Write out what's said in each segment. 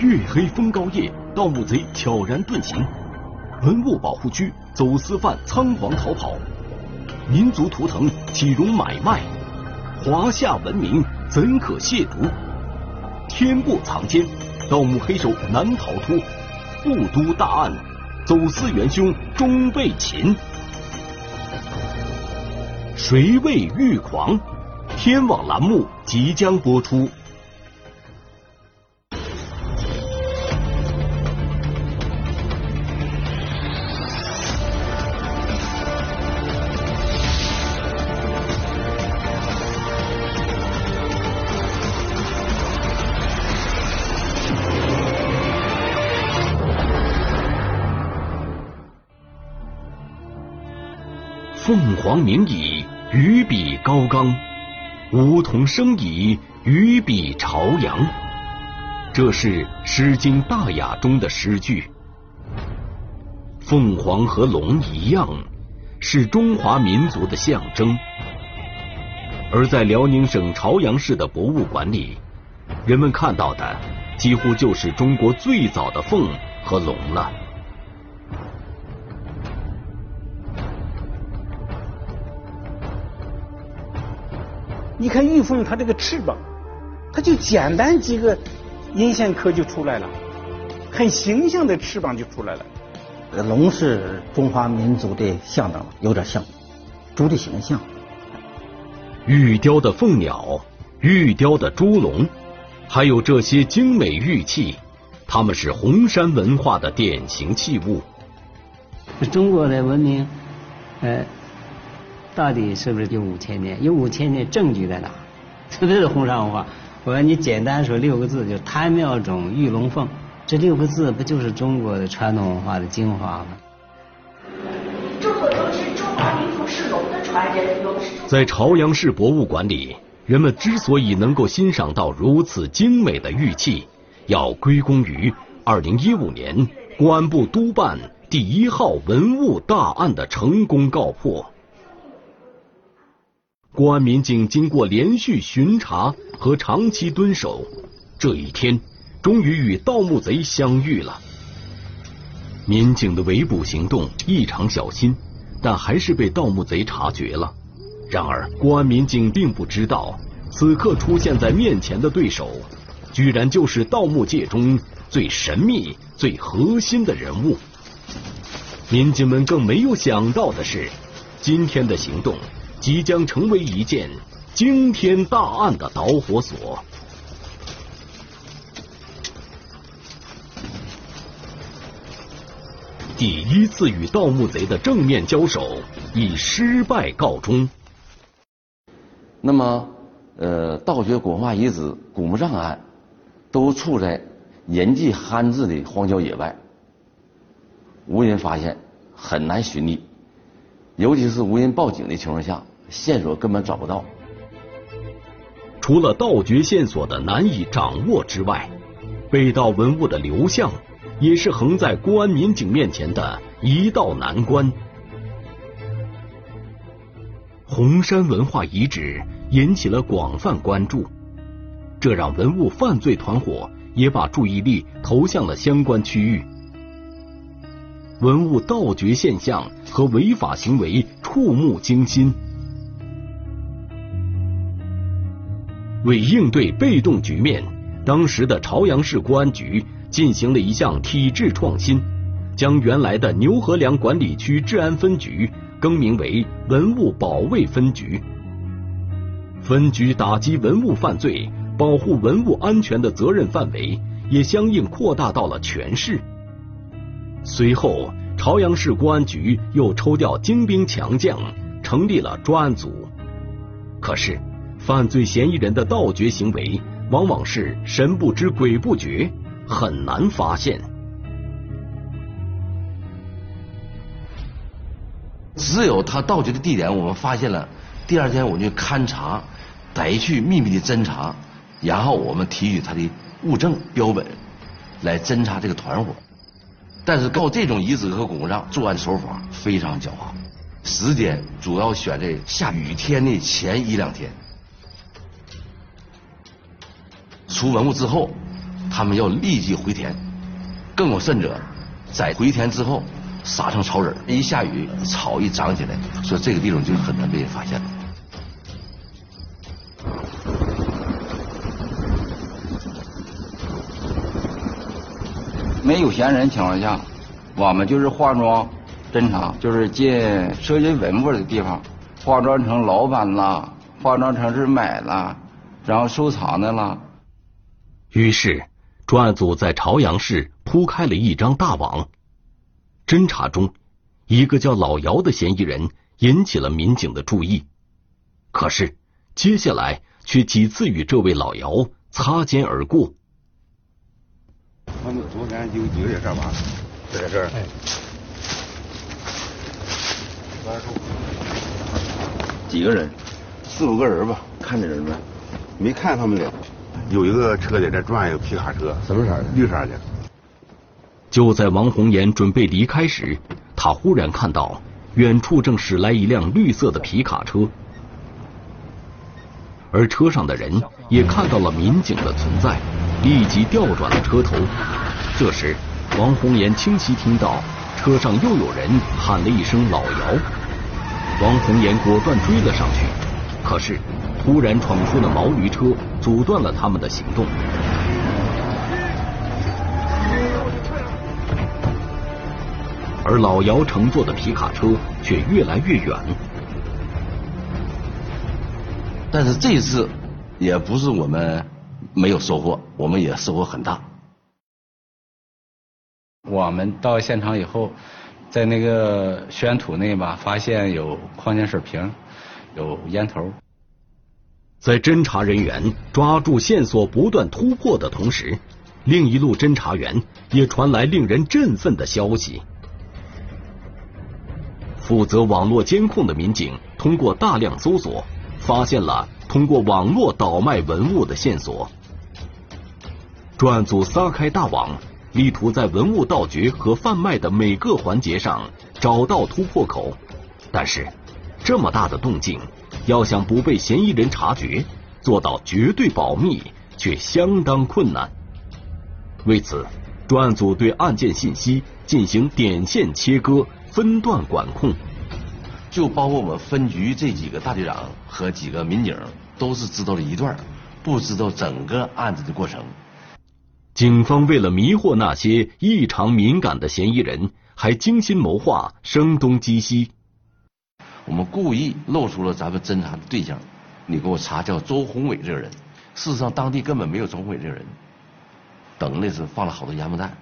月黑风高夜，盗墓贼悄然遁形，文物保护区走私犯仓皇逃跑，民族图腾岂容买卖？华夏文明怎可亵渎？天不藏奸，盗墓黑手难逃脱。雾都大案，走私元凶终被擒。谁为玉狂？天网栏目即将播出。凤凰鸣矣，鱼比高冈；梧桐生矣，鱼比朝阳。这是《诗经·大雅》中的诗句。凤凰和龙一样，是中华民族的象征。而在辽宁省朝阳市的博物馆里，人们看到的几乎就是中国最早的凤和龙了。你看玉凤，它这个翅膀，它就简单几个阴线刻就出来了，很形象的翅膀就出来了。龙是中华民族的象征，有点像猪的形象。玉雕的凤鸟，玉雕的猪龙，还有这些精美玉器，它们是红山文化的典型器物。中国的文明，呃。到底是不是有五千年？有五千年证据在哪？这不是红山文化？我说你简单说六个字，就贪庙种玉龙凤。这六个字不就是中国的传统文化的精华吗？众所周知，中华民族是龙的传人，龙是。在朝阳市博物馆里，人们之所以能够欣赏到如此精美的玉器，要归功于二零一五年公安部督办第一号文物大案的成功告破。公安民警经过连续巡查和长期蹲守，这一天终于与盗墓贼相遇了。民警的围捕行动异常小心，但还是被盗墓贼察觉了。然而，公安民警并不知道，此刻出现在面前的对手，居然就是盗墓界中最神秘、最核心的人物。民警们更没有想到的是，今天的行动。即将成为一件惊天大案的导火索。第一次与盗墓贼的正面交手以失败告终。那么，呃，盗掘古文化遗址古墓葬案都处在人迹罕至的荒郊野外，无人发现，很难寻觅，尤其是无人报警的情况下。线索根本找不到。除了盗掘线索的难以掌握之外，被盗文物的流向也是横在公安民警面前的一道难关。红山文化遗址引起了广泛关注，这让文物犯罪团伙也把注意力投向了相关区域。文物盗掘现象和违法行为触目惊心。为应对被动局面，当时的朝阳市公安局进行了一项体制创新，将原来的牛河梁管理区治安分局更名为文物保卫分局。分局打击文物犯罪、保护文物安全的责任范围也相应扩大到了全市。随后，朝阳市公安局又抽调精兵强将，成立了专案组。可是。犯罪嫌疑人的盗掘行为往往是神不知鬼不觉，很难发现。只有他盗掘的地点我们发现了，第二天我们就勘查，逮去秘密的侦查，然后我们提取他的物证标本，来侦查这个团伙。但是靠这种遗址和古墓葬作案手法非常狡猾，时间主要选在下雨天的前一两天。出文物之后，他们要立即回填。更有甚者，在回填之后撒上草籽一下雨草一长起来，说这个地方就很难被人发现。没有闲人情况下，我们就是化妆侦查，就是进涉及文物的地方，化妆成老板啦，化妆成是买了，然后收藏的啦。于是，专案组在朝阳市铺开了一张大网。侦查中，一个叫老姚的嫌疑人引起了民警的注意。可是，接下来却几次与这位老姚擦肩而过。他们昨天有几个在这儿吧？在这儿。哎。几个人？四五个人吧。看见人没？没看他们俩。有一个车在这转，有皮卡车。什么色的？绿色的。就在王红岩准备离开时，他忽然看到远处正驶来一辆绿色的皮卡车，而车上的人也看到了民警的存在。立即调转了车头。这时，王红岩清晰听到车上又有人喊了一声“老姚”。王红岩果断追了上去，可是突然闯出了毛驴车，阻断了他们的行动。而老姚乘坐的皮卡车却越来越远。但是这次也不是我们。没有收获，我们也收获很大。我们到现场以后，在那个宣土内吧，发现有矿泉水瓶，有烟头。在侦查人员抓住线索、不断突破的同时，另一路侦查员也传来令人振奋的消息。负责网络监控的民警通过大量搜索，发现了通过网络倒卖文物的线索。专案组撒开大网，力图在文物盗掘和贩卖的每个环节上找到突破口。但是，这么大的动静，要想不被嫌疑人察觉，做到绝对保密，却相当困难。为此，专案组对案件信息进行点线切割、分段管控。就包括我们分局这几个大队长和几个民警，都是知道了一段，不知道整个案子的过程。警方为了迷惑那些异常敏感的嫌疑人，还精心谋划，声东击西。我们故意露出了咱们侦查的对象，你给我查叫周宏伟这个人。事实上，当地根本没有周宏伟这个人。等那是放了好多烟幕弹。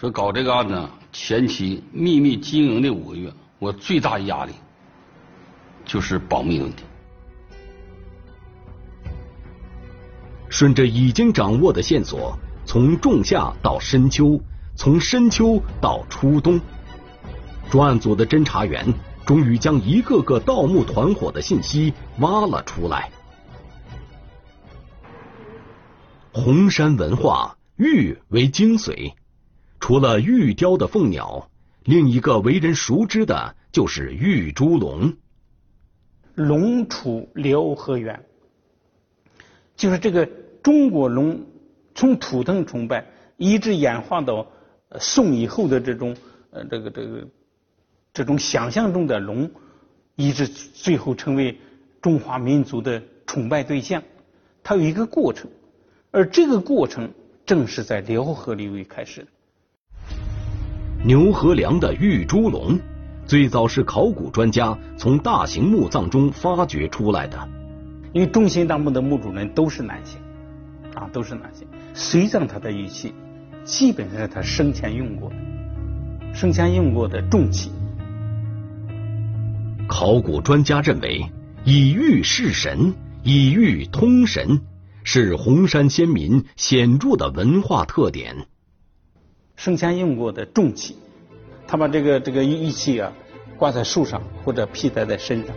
说搞这个案子前期秘密经营的五个月，我最大压力就是保密问题。顺着已经掌握的线索。从仲夏到深秋，从深秋到初冬，专案组的侦查员终于将一个个盗墓团伙的信息挖了出来。红山文化玉为精髓，除了玉雕的凤鸟，另一个为人熟知的就是玉猪龙。龙出辽河源，就是这个中国龙。从图腾崇拜一直演化到宋以后的这种呃这个这个这种想象中的龙，一直最后成为中华民族的崇拜对象，它有一个过程，而这个过程正是在辽河流域开始的。牛河梁的玉猪龙，最早是考古专家从大型墓葬中发掘出来的，因为中心大墓的墓主人都是男性，啊都是男性。随葬他的玉器，基本上是他生前用过的，生前用过的重器。考古专家认为，以玉示神，以玉通神，是红山先民显著的文化特点。生前用过的重器，他把这个这个玉器啊挂在树上或者披戴在身上，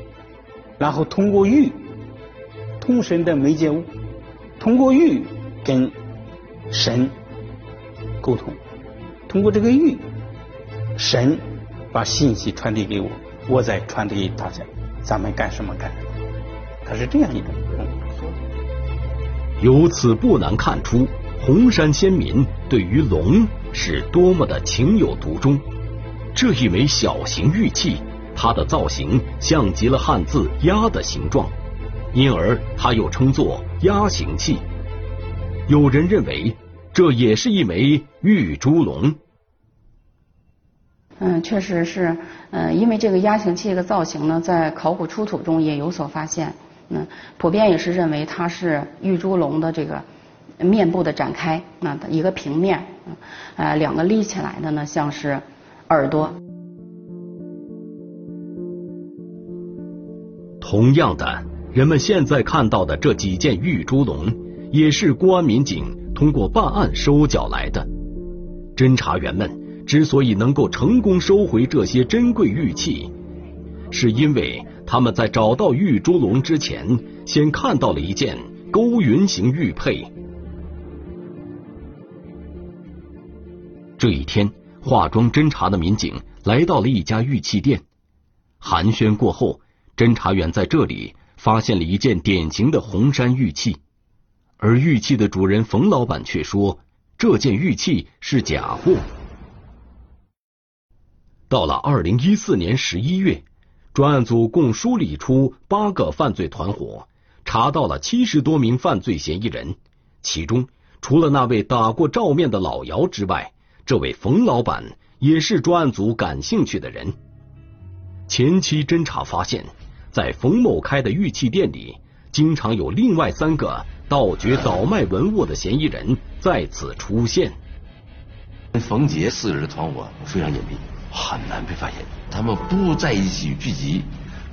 然后通过玉通神的媒介物，通过玉跟。神沟通，通过这个玉，神把信息传递给我，我再传递给大家，咱们干什么干什么，它是这样一种。由此不难看出，红山先民对于龙是多么的情有独钟。这一枚小型玉器，它的造型像极了汉字“鸭”的形状，因而它又称作鸭形器。有人认为，这也是一枚玉猪龙。嗯，确实是，嗯，因为这个鸭形器的造型呢，在考古出土中也有所发现，嗯，普遍也是认为它是玉猪龙的这个面部的展开，那一个平面，呃，两个立起来的呢，像是耳朵。同样的，人们现在看到的这几件玉猪龙，也是公安民警通过办案收缴来的，侦查员们。之所以能够成功收回这些珍贵玉器，是因为他们在找到玉猪龙之前，先看到了一件勾云形玉佩。这一天，化妆侦查的民警来到了一家玉器店，寒暄过后，侦查员在这里发现了一件典型的红山玉器，而玉器的主人冯老板却说，这件玉器是假货。到了二零一四年十一月，专案组共梳理出八个犯罪团伙，查到了七十多名犯罪嫌疑人。其中，除了那位打过照面的老姚之外，这位冯老板也是专案组感兴趣的人。前期侦查发现，在冯某开的玉器店里，经常有另外三个盗掘倒卖文物的嫌疑人在此出现。冯杰四人的团伙非常隐蔽。很难被发现。他们不在一起聚集，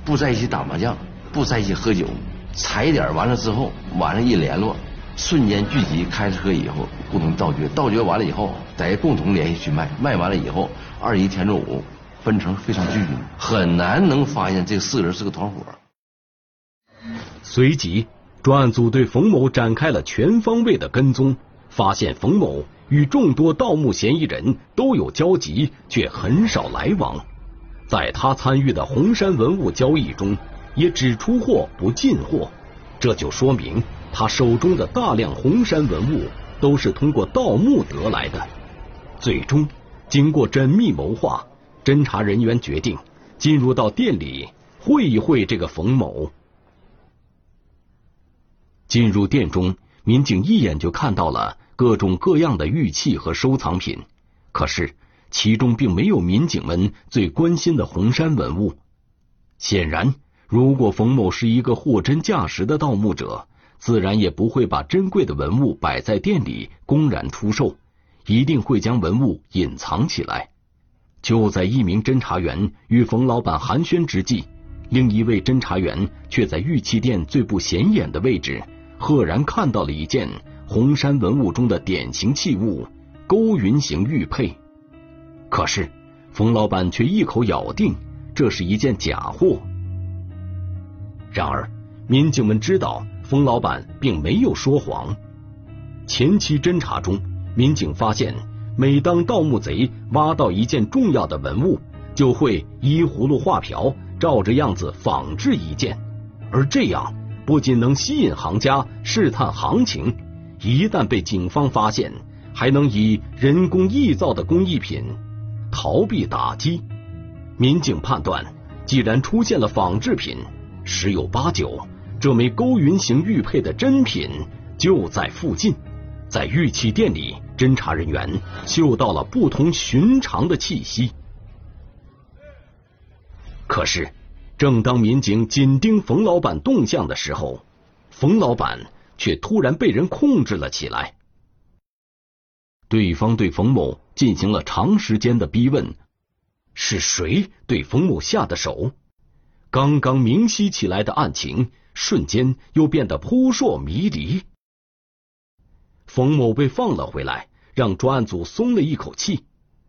不在一起打麻将，不在一起喝酒。踩点完了之后，晚上一联络，瞬间聚集，开车以后共同盗掘。盗掘完了以后，再共同联系去卖。卖完了以后，二一天中武分成非常均匀，很难能发现这四人是个团伙。随即，专案组对冯某展开了全方位的跟踪，发现冯某。与众多盗墓嫌疑人都有交集，却很少来往。在他参与的红山文物交易中，也只出货不进货，这就说明他手中的大量红山文物都是通过盗墓得来的。最终，经过缜密谋划，侦查人员决定进入到店里会一会这个冯某。进入店中，民警一眼就看到了。各种各样的玉器和收藏品，可是其中并没有民警们最关心的红山文物。显然，如果冯某是一个货真价实的盗墓者，自然也不会把珍贵的文物摆在店里公然出售，一定会将文物隐藏起来。就在一名侦查员与冯老板寒暄之际，另一位侦查员却在玉器店最不显眼的位置，赫然看到了一件。红山文物中的典型器物——勾云形玉佩，可是冯老板却一口咬定这是一件假货。然而，民警们知道冯老板并没有说谎。前期侦查中，民警发现，每当盗墓贼挖到一件重要的文物，就会依葫芦画瓢，照着样子仿制一件，而这样不仅能吸引行家试探行情。一旦被警方发现，还能以人工臆造的工艺品逃避打击。民警判断，既然出现了仿制品，十有八九这枚勾云形玉佩的真品就在附近。在玉器店里，侦查人员嗅到了不同寻常的气息。可是，正当民警紧盯冯老板动向的时候，冯老板。却突然被人控制了起来。对方对冯某进行了长时间的逼问，是谁对冯某下的手？刚刚明晰起来的案情，瞬间又变得扑朔迷离。冯某被放了回来，让专案组松了一口气。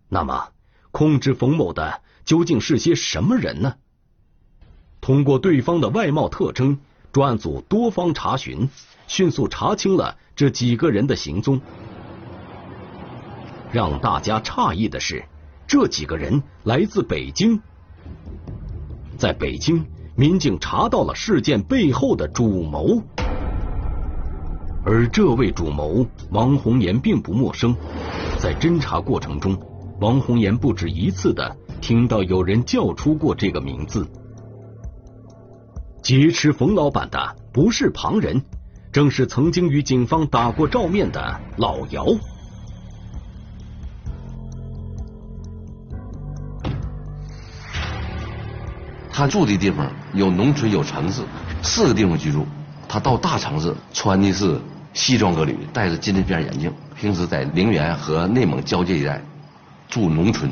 那么，控制冯某的究竟是些什么人呢？通过对方的外貌特征，专案组多方查询。迅速查清了这几个人的行踪。让大家诧异的是，这几个人来自北京。在北京，民警查到了事件背后的主谋。而这位主谋王红岩并不陌生，在侦查过程中，王红岩不止一次的听到有人叫出过这个名字。劫持冯老板的不是旁人，正是曾经与警方打过照面的老姚。他住的地方有农村有城市，四个地方居住。他到大城市穿的是西装革履，戴着金丝边眼镜。平时在陵园和内蒙交界一带住农村。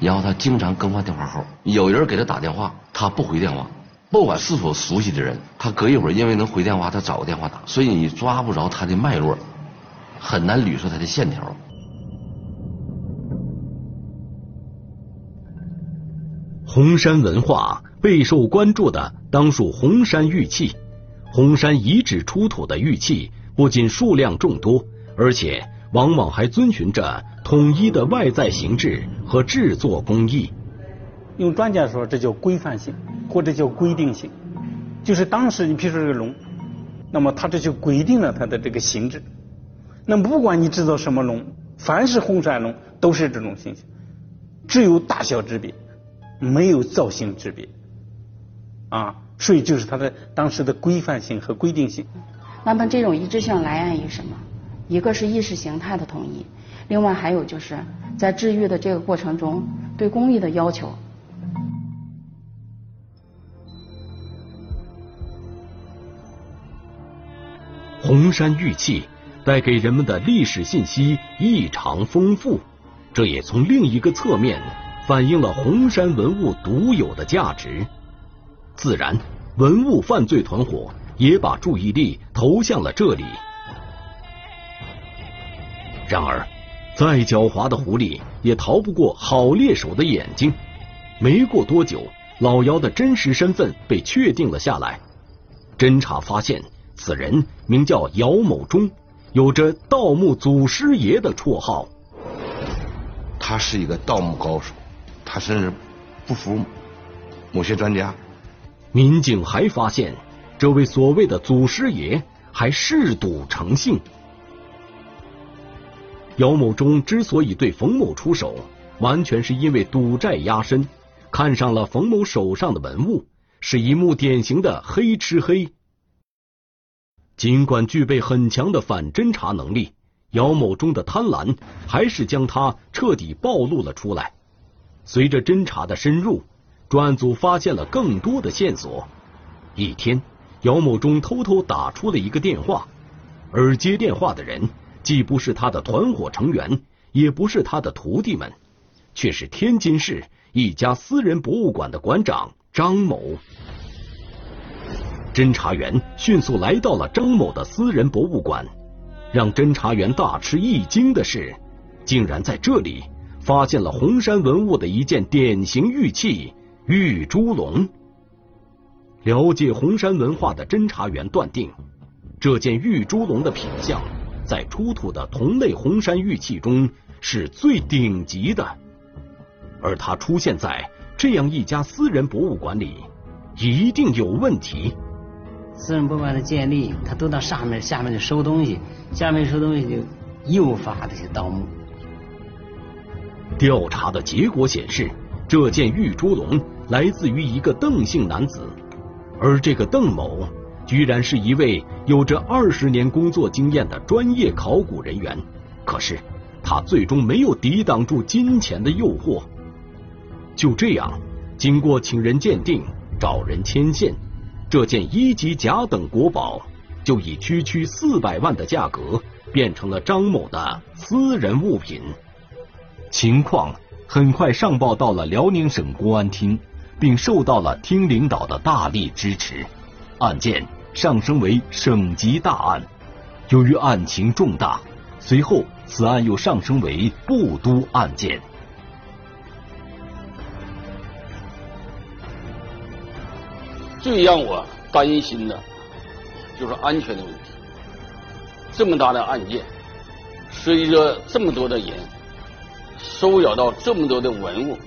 然后他经常更换电话号，有人给他打电话，他不回电话。不管是否熟悉的人，他隔一会儿因为能回电话，他找个电话打。所以你抓不着他的脉络，很难捋出他的线条。红山文化备受关注的当属红山玉器。红山遗址出土的玉器不仅数量众多，而且往往还遵循着统一的外在形制和制作工艺。用专家说，这叫规范性，或者叫规定性。就是当时你比如说这个龙，那么它这就规定了它的这个形制。那么不管你制造什么龙，凡是红山龙都是这种形象，只有大小之别。没有造型之别，啊，所以就是它的当时的规范性和规定性。那么这种一致性来源于什么？一个是意识形态的统一，另外还有就是在治愈的这个过程中对工艺的要求。红山玉器带给人们的历史信息异常丰富，这也从另一个侧面。反映了红山文物独有的价值，自然，文物犯罪团伙也把注意力投向了这里。然而，再狡猾的狐狸也逃不过好猎手的眼睛。没过多久，老姚的真实身份被确定了下来。侦查发现，此人名叫姚某忠，有着“盗墓祖师爷”的绰号。他是一个盗墓高手。他甚至不服某些专家。民警还发现，这位所谓的祖师爷还嗜赌成性。姚某忠之所以对冯某出手，完全是因为赌债压身，看上了冯某手上的文物，是一幕典型的黑吃黑。尽管具备很强的反侦查能力，姚某忠的贪婪还是将他彻底暴露了出来。随着侦查的深入，专案组发现了更多的线索。一天，姚某忠偷偷打出了一个电话，而接电话的人既不是他的团伙成员，也不是他的徒弟们，却是天津市一家私人博物馆的馆长张某。侦查员迅速来到了张某的私人博物馆，让侦查员大吃一惊的是，竟然在这里。发现了红山文物的一件典型玉器玉猪龙。了解红山文化的侦查员断定，这件玉猪龙的品相在出土的同类红山玉器中是最顶级的，而它出现在这样一家私人博物馆里，一定有问题。私人博物馆的建立，他都到上面、下面去收东西，下面收东西就诱发这些盗墓。调查的结果显示，这件玉猪龙来自于一个邓姓男子，而这个邓某居然是一位有着二十年工作经验的专业考古人员。可是，他最终没有抵挡住金钱的诱惑。就这样，经过请人鉴定、找人牵线，这件一级甲等国宝就以区区四百万的价格变成了张某的私人物品。情况很快上报到了辽宁省公安厅，并受到了厅领导的大力支持，案件上升为省级大案。由于案情重大，随后此案又上升为部都案件。最让我担心的，就是安全的问题。这么大的案件，涉及着这么多的人。收缴到这么多的文物，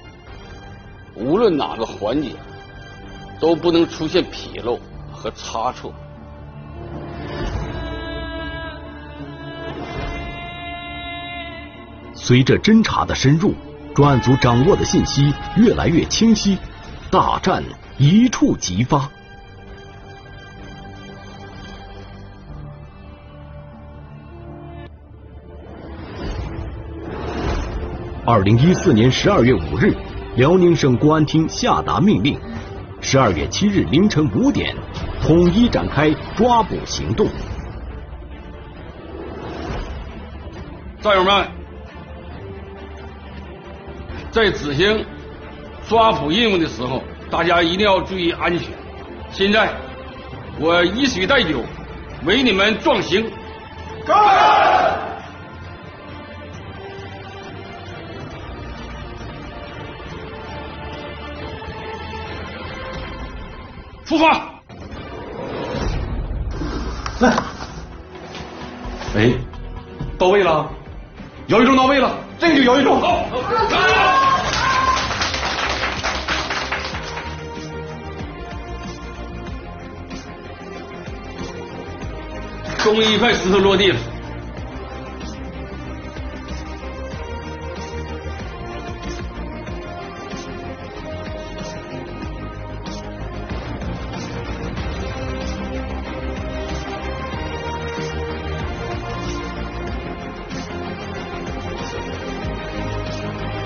无论哪个环节都不能出现纰漏和差错随着侦查的深入专案组掌握的信息越来越清晰大战一触即发。二零一四年十二月五日辽宁省公安厅下达命令十二月七日凌晨五点统一展开抓捕行动。战友们，在执行抓捕任务的时候，大家一定要注意安全。现在，我以水代酒，为你们壮行。出发！来，哎，到位了，摇一中到位了，这个就摇一中。好，终于一块石头落地了。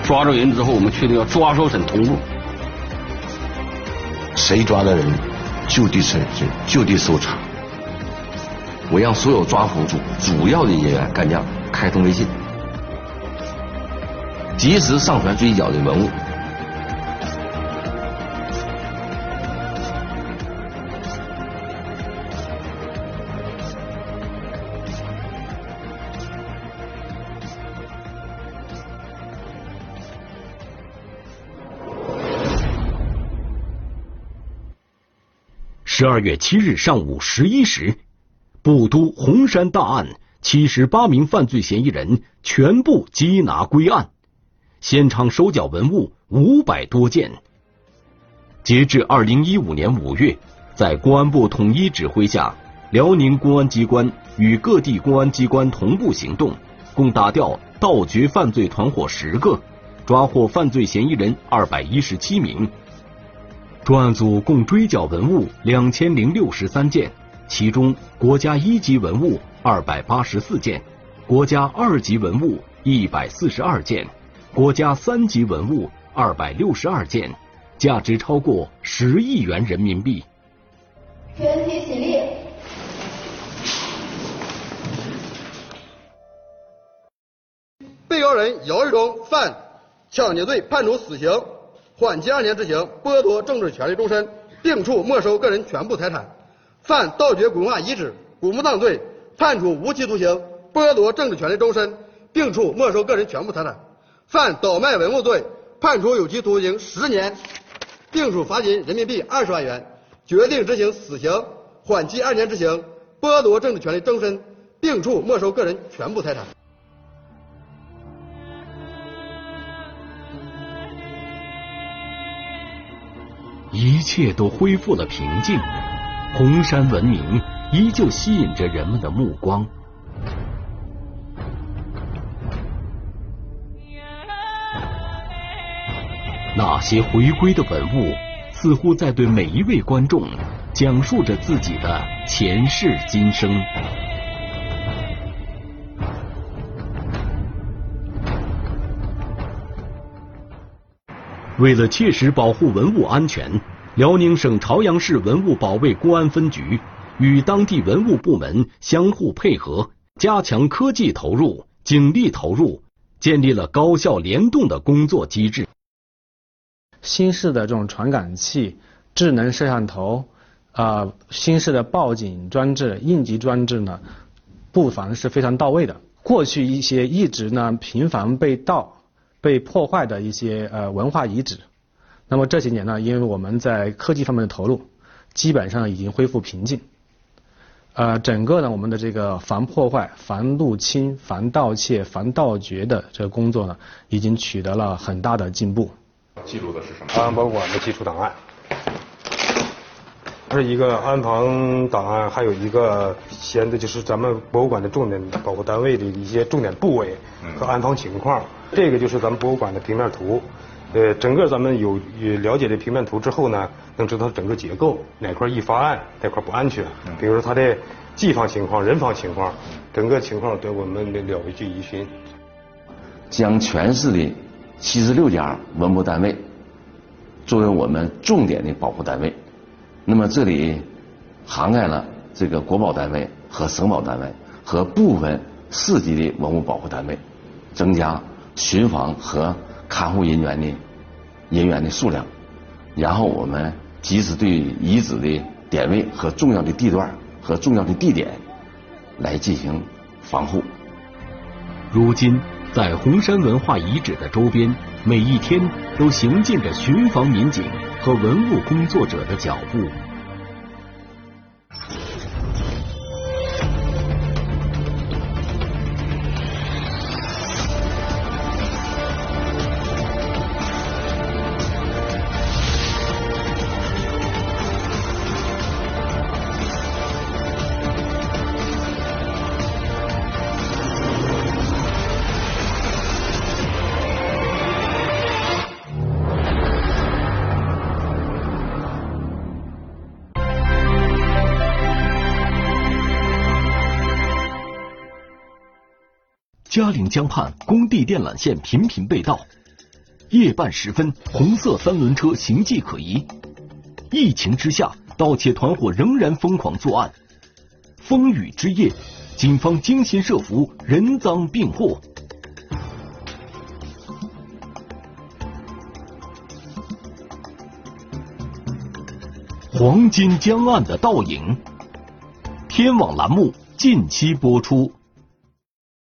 抓住人之后，我们确定要抓收审同步。谁抓的人，就地审讯，就地搜查。我让所有抓捕组主要的人员干将开通微信，及时上传追缴的文物。十二月七日上午十一时，布都红山大案七十八名犯罪嫌疑人全部缉拿归案，现场收缴文物五百多件。截至二零一五年五月，在公安部统一指挥下，辽宁公安机关与各地公安机关同步行动，共打掉盗掘犯罪团伙十个，抓获犯罪嫌疑人二百一十七名。专案组共追缴文物两千零六十三件，其中国家一级文物二百八十四件，国家二级文物一百四十二件，国家三级文物二百六十二件，价值超过十亿元人民币。全体起立。被告人姚玉忠犯抢劫罪，判处死刑。缓期二年执行，剥夺政治权利终身，并处没收个人全部财产；犯盗掘古文化遗址、古墓葬罪，判处无期徒刑，剥夺政治权利终身，并处没收个人全部财产；犯倒卖文物罪，判处有期徒刑十年，并处罚金人民币二十万元，决定执行死刑，缓期二年执行，剥夺政治权利终身，并处没收个人全部财产。一切都恢复了平静，红山文明依旧吸引着人们的目光。那些回归的文物，似乎在对每一位观众讲述着自己的前世今生。为了切实保护文物安全，辽宁省朝阳市文物保卫公安分局与当地文物部门相互配合，加强科技投入、警力投入，建立了高效联动的工作机制。新式的这种传感器、智能摄像头、啊新式的报警装置、应急装置呢，布防是非常到位的。过去一些一直呢频繁被盗。被破坏的一些呃文化遗址，那么这几年呢，因为我们在科技方面的投入，基本上已经恢复平静。呃，整个呢，我们的这个防破坏、防入侵、防盗窃、防盗掘的这个工作呢，已经取得了很大的进步。记录的是什么？档案保馆的基础档案。是一个安防档案，还有一个现在就是咱们博物馆的重点保护单位的一些重点部位和安防情况。这个就是咱们博物馆的平面图。呃，整个咱们有了解这平面图之后呢，能知道整个结构哪块易发案，哪块不安全。比如说它的技方情况、人防情况，整个情况对我们了了据一询。将全市的七十六家文物单位作为我们重点的保护单位，那么这里涵盖了这个国保单位和省保单位和部分市级的文物保护单位，增加巡防和。看护人员的人员的数量，然后我们及时对遗址的点位和重要的地段和重要的地点来进行防护。如今，在红山文化遗址的周边，每一天都行进着巡防民警和文物工作者的脚步。嘉陵江畔工地电缆线频频被盗，夜半时分，红色三轮车形迹可疑。疫情之下，盗窃团伙仍然疯狂作案。风雨之夜，警方精心设伏，人赃并获。黄金江岸的倒影，天网栏目近期播出。